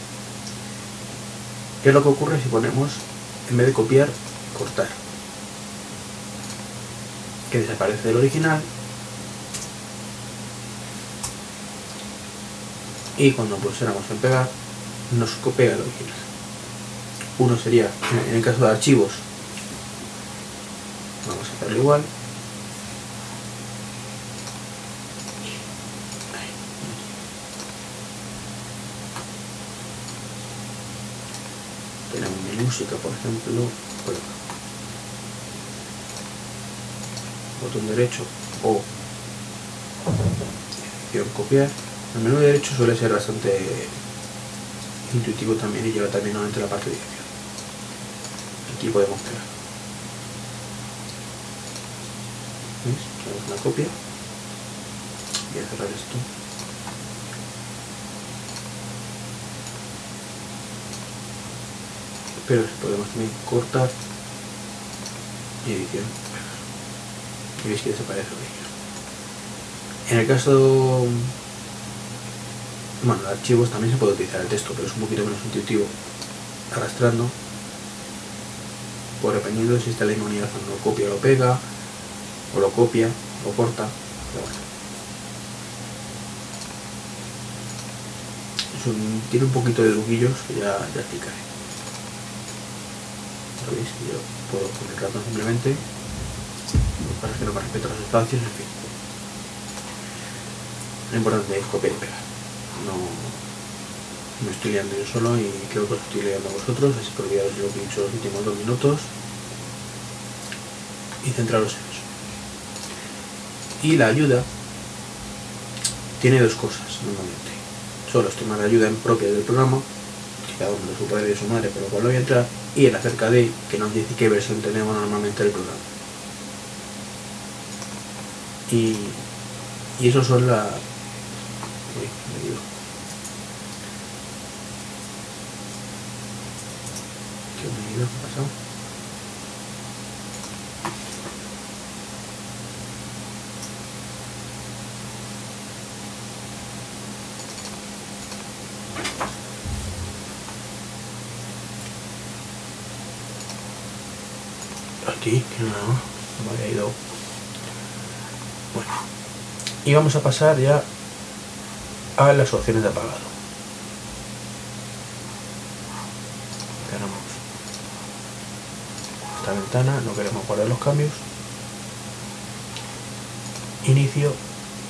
¿Qué es lo que ocurre si ponemos, en vez de copiar, cortar? Que desaparece del original y cuando pulsáramos en pegar nos copia el original. Uno sería, en el caso de archivos, vamos a hacerlo igual. Tenemos mi música, por ejemplo, botón derecho o edición copiar. El menú derecho suele ser bastante intuitivo también y lleva también la parte de edición. Aquí podemos pegar. ¿Veis? Una copia. Voy a cerrar esto. Pero podemos también cortar y edición y veis que desaparece el original. En el caso bueno, de archivos también se puede utilizar el texto, pero es un poquito menos intuitivo arrastrando pues dependiendo de si está la misma unidad o no copia o lo pega o lo copia o corta pero bueno. Tiene un poquito de truquillos que ya, ya explicaré ¿Lo veis? Que yo puedo el ratón simplemente lo que no me respeto los espacios, en fin. Lo importante es copiar y pegar. No me estoy liando yo solo y creo que os estoy liando a vosotros, así que olvidaros lo he dicho los últimos dos minutos y centraros en eso. Y la ayuda tiene dos cosas normalmente. Son los temas ayuda en propia del programa, que cada uno de su padre y de su madre, por lo cual voy a entrar, y el acerca de, que nos dice qué versión tenemos normalmente del programa. Y, y eso son la... Uy, me he ido. ¿Qué me he ido? ¿Qué ha pasado? No, no me había ido. Bueno, y vamos a pasar ya a las opciones de apagado. Cerramos esta ventana, no queremos guardar los cambios. Inicio,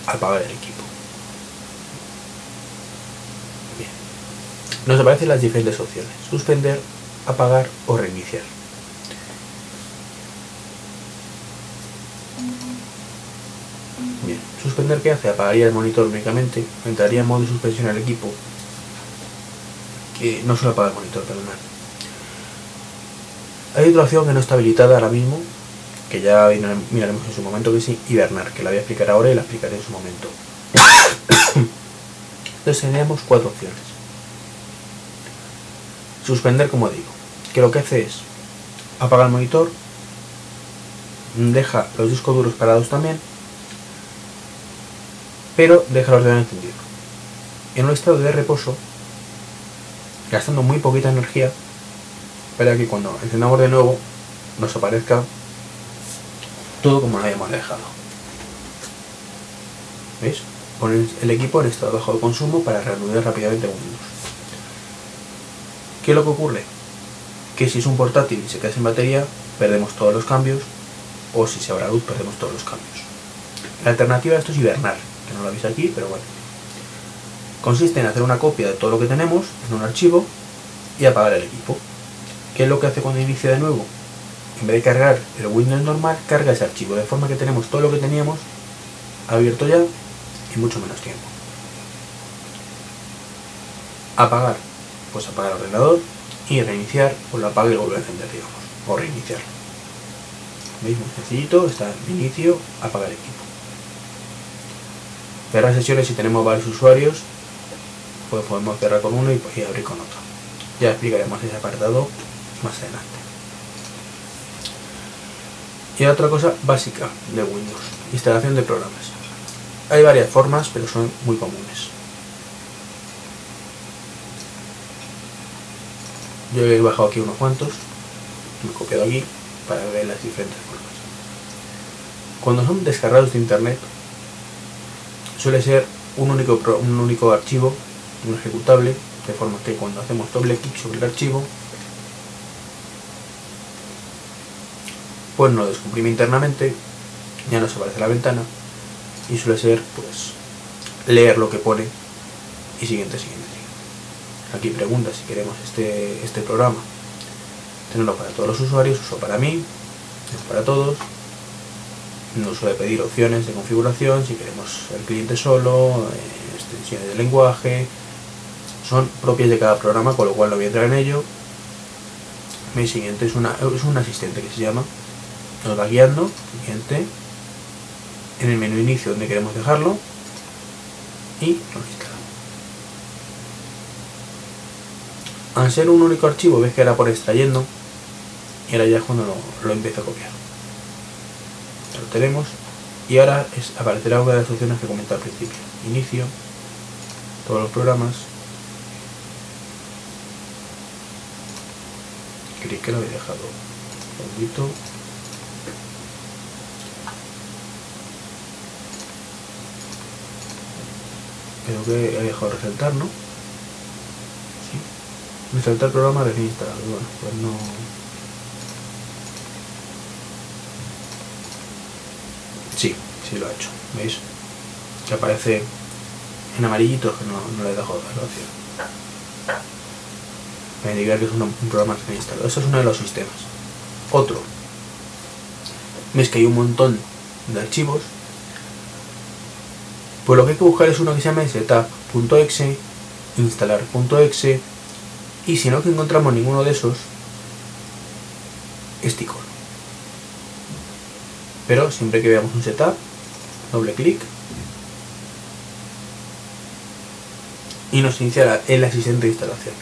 apagar el equipo. Bien. Nos aparecen las diferentes opciones. Suspender, apagar o reiniciar. Bien, suspender qué hace? Apagaría el monitor únicamente, entraría en modo de suspensión al equipo, que no solo apaga el monitor, perdón. Hay otra opción que no está habilitada ahora mismo, que ya miraremos en su momento, que es hibernar, que la voy a explicar ahora y la explicaré en su momento. Entonces tendríamos cuatro opciones. Suspender, como digo, que lo que hace es apagar el monitor, deja los discos duros parados también, pero deja el ordenador encendido. En un estado de reposo, gastando muy poquita energía, para que cuando encendamos de nuevo nos aparezca todo como lo habíamos dejado. ¿Veis? Poner el equipo en estado bajo de consumo para reanudar rápidamente Windows. ¿Qué es lo que ocurre? Que si es un portátil y se queda sin batería, perdemos todos los cambios, o si se la luz, perdemos todos los cambios. La alternativa a esto es hibernar, no lo veis aquí, pero bueno. Consiste en hacer una copia de todo lo que tenemos en un archivo y apagar el equipo. ¿Qué es lo que hace cuando inicia de nuevo? En vez de cargar el Windows normal, carga ese archivo, de forma que tenemos todo lo que teníamos abierto ya y mucho menos tiempo. Apagar, pues apagar el ordenador y reiniciar, pues lo apaga y vuelve a encender, digamos, o reiniciar. ¿Veis? Muy sencillito, está inicio, apagar equipo. Cerrar sesiones si tenemos varios usuarios, pues podemos cerrar con uno y, y abrir con otro. Ya explicaremos ese apartado más adelante. Y otra cosa básica de Windows, instalación de programas. Hay varias formas, pero son muy comunes. Yo he bajado aquí unos cuantos, me he copiado aquí para ver las diferentes formas. Cuando son descargados de internet, suele ser un único, un único archivo, un ejecutable, de forma que cuando hacemos doble clic sobre el archivo, pues no lo descomprime internamente, ya nos aparece la ventana y suele ser pues leer lo que pone y siguiente, siguiente, siguiente. Aquí pregunta si queremos este, este programa tenerlo para todos los usuarios, uso para mí, para todos. Nos suele pedir opciones de configuración, si queremos el cliente solo, eh, extensiones de lenguaje, son propias de cada programa, con lo cual no voy a entrar en ello. Mi siguiente es, una, es un asistente que se llama, nos va guiando, siguiente, en el menú inicio donde queremos dejarlo y lo instalamos. Al ser un único archivo, ves que era por extrayendo y ahora ya es cuando lo, lo empiezo a copiar. Lo tenemos y ahora es, aparecerá una de las opciones que comenté al principio. Inicio, todos los programas, creí que lo había dejado un poquito creo que he dejado resaltar, ¿no? Sí. Resaltar programa recién instalado. Bueno, pues no. Sí, lo ha hecho. ¿Veis? Que aparece en amarillito que no, no le he dejado opción. Para indicar que es un, programa recién instalado. Eso es uno de los sistemas. Otro. ves que hay un montón de archivos. Pues lo que hay que buscar es uno que se llama setup.exe, instalar.exe y si no que encontramos ninguno de esos, este icono. Pero siempre que veamos un setup, doble clic y nos iniciará el asistente de instalación.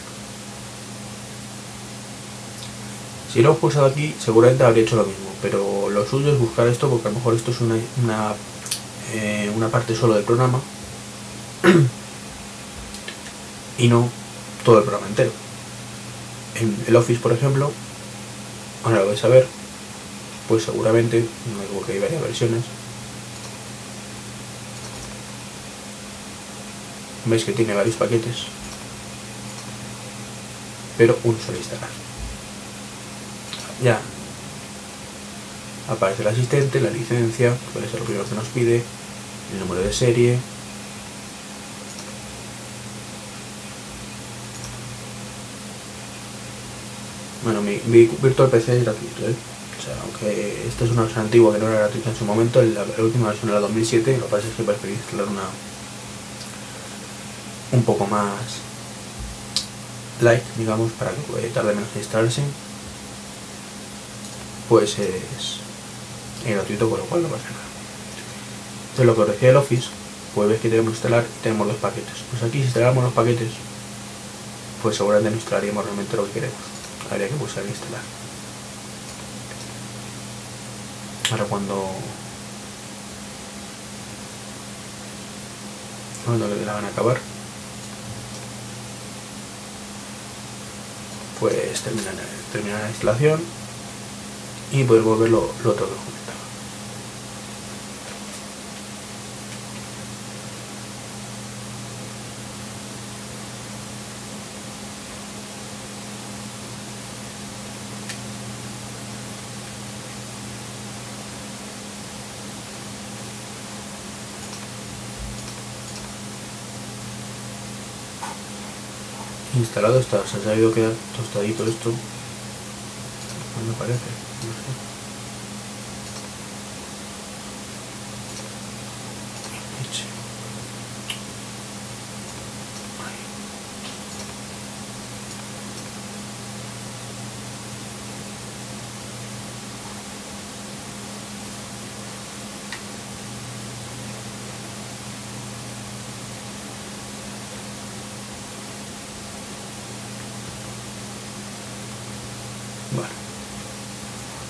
Si lo he pulsado aquí, seguramente habría hecho lo mismo, pero lo suyo es buscar esto porque a lo mejor esto es una, una, eh, una parte solo del programa y no todo el programa entero. En el Office, por ejemplo, ahora lo vais a ver, pues seguramente, no digo que hay varias versiones, veis que tiene varios paquetes, pero un solo instalar. Ya. Aparece el asistente, la licencia, puede ser lo primero que nos pide, el número de serie, Bueno, mi, Virtual PC es gratuito, ¿eh? O sea, aunque esta es una versión antigua que no era gratuita en su momento, la, última versión era 2007, lo que pasa es que preferí instalar una un poco más light, digamos, para que tarde menos en instalarse pues es, gratuito, con lo cual no pasa nada. Entonces lo que os decía el Office, pues ves que tenemos que instalar y tenemos los paquetes. Pues aquí si instalamos los paquetes, pues seguramente no instalaríamos realmente lo que queremos. Habría que pulsar instalar. Ahora cuando cuando le van a acabar pues terminar, terminar la instalación y poder volver lo, otro que instalado está, se ha sabido quedar tostadito esto. Me parece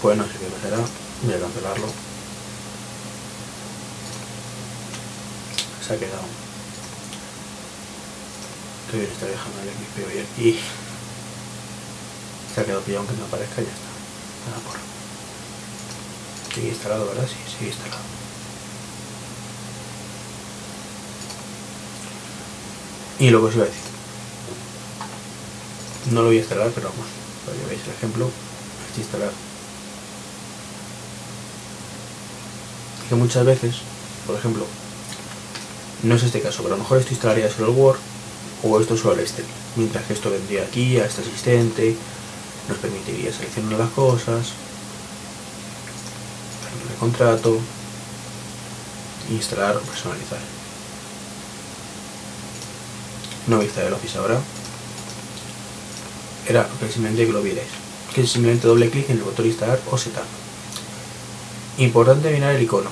Pues no sé qué pasará. Voy a cancelarlo. Se ha quedado. Qué bien está dejando el XP hoy aquí. Se ha quedado pillado aunque no aparezca ya está. Nada por. Sigue instalado, ¿verdad? Sí, sigue instalado. Y lo que os iba a decir. No lo voy a instalar, pero vamos, para que veáis el ejemplo. Es instalar que muchas veces, por ejemplo, no es este caso, pero a lo mejor esto instalaría solo el Word o esto solo el Excel, mientras que esto vendría aquí a este asistente, nos permitiría seleccionar las cosas, el contrato, instalar o personalizar. No voy a instalar el Office ahora. Era simplemente que lo vierais. Que simplemente doble clic en el botón instalar o setup. Importante mirar el icono.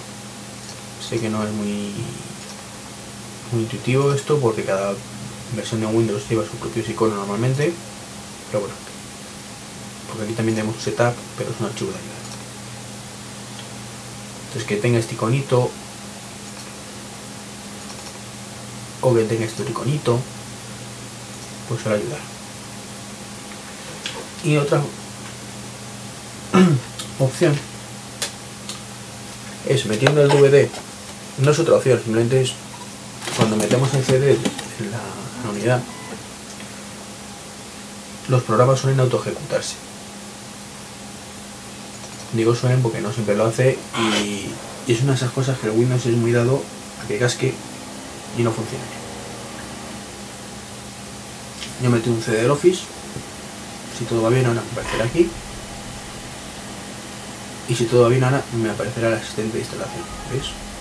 Sé que no es muy, muy intuitivo esto porque cada versión de Windows lleva sus propios iconos normalmente. Pero bueno. Porque aquí también tenemos un setup, pero es un archivo de ayuda. Entonces que tenga este iconito. O que tenga este iconito. Pues suele ayudar. Y otra opción es metiendo el DVD, no es otra opción, simplemente es cuando metemos el CD en la, unidad, los programas suelen auto ejecutarse. Digo suelen porque no siempre lo hace y, es una de esas cosas que el Windows es muy dado a que casque y no funcione. Yo metí un CD del Office, si todo va bien ahora aparecerá aquí y si todo va bien ahora me aparecerá el asistente de instalación, ¿veis?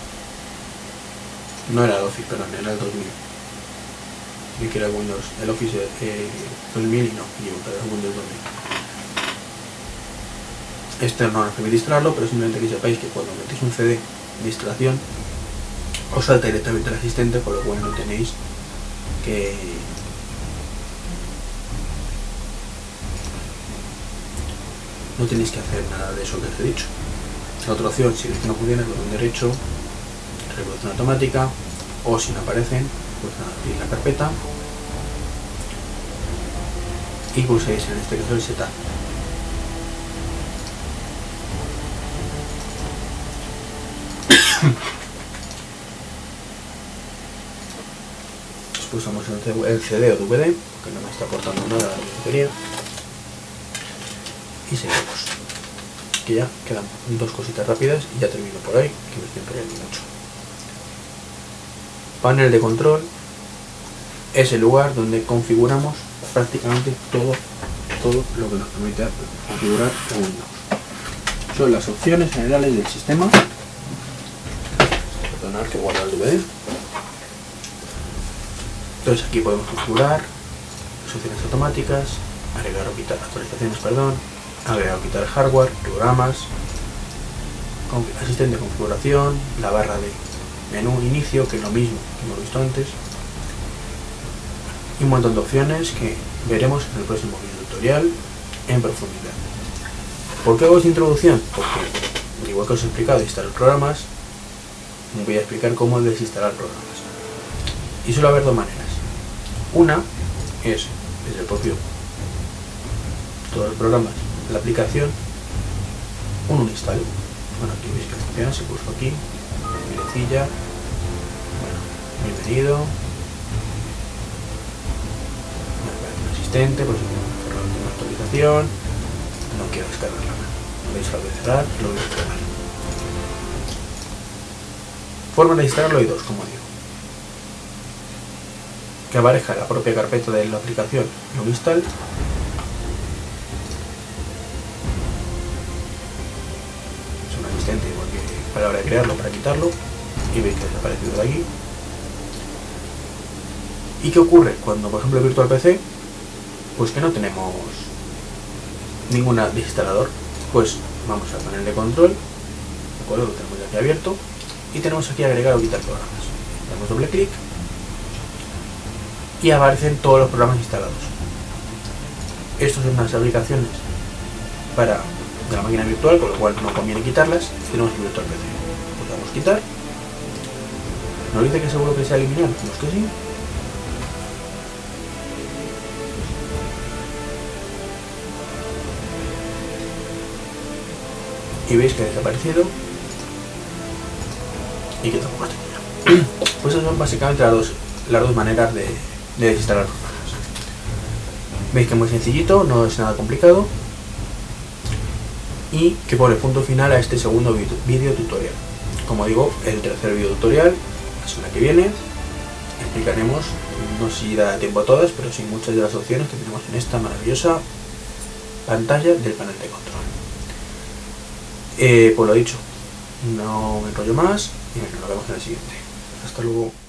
No era el Office, perdón, era el 2000. Y que era Windows, el Office eh, 2000 y no, y el Windows 2000. Este no nos permite pero simplemente que sepáis que cuando metéis un CD de instalación os salta directamente el asistente, con lo cual no tenéis que no tenéis que hacer nada de eso que os he dicho. La otra opción, si no funciona, botón derecho, reproducción automática, o si no aparecen, pues abrir la carpeta y pulsáis en este caso el setup. Pulsamos el CD o DVD, que no me está aportando nada de lo que quería y seguimos. Que ya quedan dos cositas rápidas y ya termino por ahí, que me estoy empeñando mucho. Panel de control es el lugar donde configuramos prácticamente todo, todo lo que nos permite configurar Windows. Son las opciones generales del sistema. Perdonar que guarda el DVD. Entonces aquí podemos configurar opciones automáticas, agregar o quitar actualizaciones, perdón, agregar o quitar hardware, programas, asistente de configuración, la barra de menú inicio, que es lo mismo que hemos visto antes, y un montón de opciones que veremos en el próximo video tutorial en profundidad. ¿Por qué hago esta introducción? Porque, igual que os he explicado instalar programas, voy a explicar cómo desinstalar programas. Y suele haber dos maneras. Una es desde el propio todos los programas la aplicación un uninstall. Bueno, aquí veis que funciona, se puso aquí, mirecilla, bueno, tengo que cerrar una actualización, no quiero descargarla, veis, lo voy a cerrar, lo voy a descargar. Forma de instalarlo hay dos, como digo. Que aparezca la propia carpeta de la aplicación, lo install a la hora de crearlo para quitarlo y veis que ha desaparecido de aquí ¿y qué ocurre? cuando por ejemplo Virtual PC pues que no tenemos ninguna desinstalador pues vamos al panel de control ¿de acuerdo? lo tenemos aquí abierto y tenemos aquí agregar o quitar programas damos doble clic y aparecen todos los programas instalados estos son unas aplicaciones para de la máquina virtual, con lo cual no conviene quitarlas. Tenemos el virtual PC. Podemos quitar. ¿No dice que seguro que sea eliminar? Pues que sí. Y veis que ha desaparecido. Y que tampoco está Pues esas son básicamente las dos, las dos maneras de, de desinstalar programas. Veis que es muy sencillito, no es nada complicado y que pone punto final a este segundo vídeo tutorial. Como digo, el tercer vídeo tutorial, la semana que viene, explicaremos, no si da tiempo a todas, pero sí muchas de las opciones que tenemos en esta maravillosa pantalla del panel de control. Eh, pues lo dicho, no me enrollo más y nos vemos en el siguiente. Hasta luego.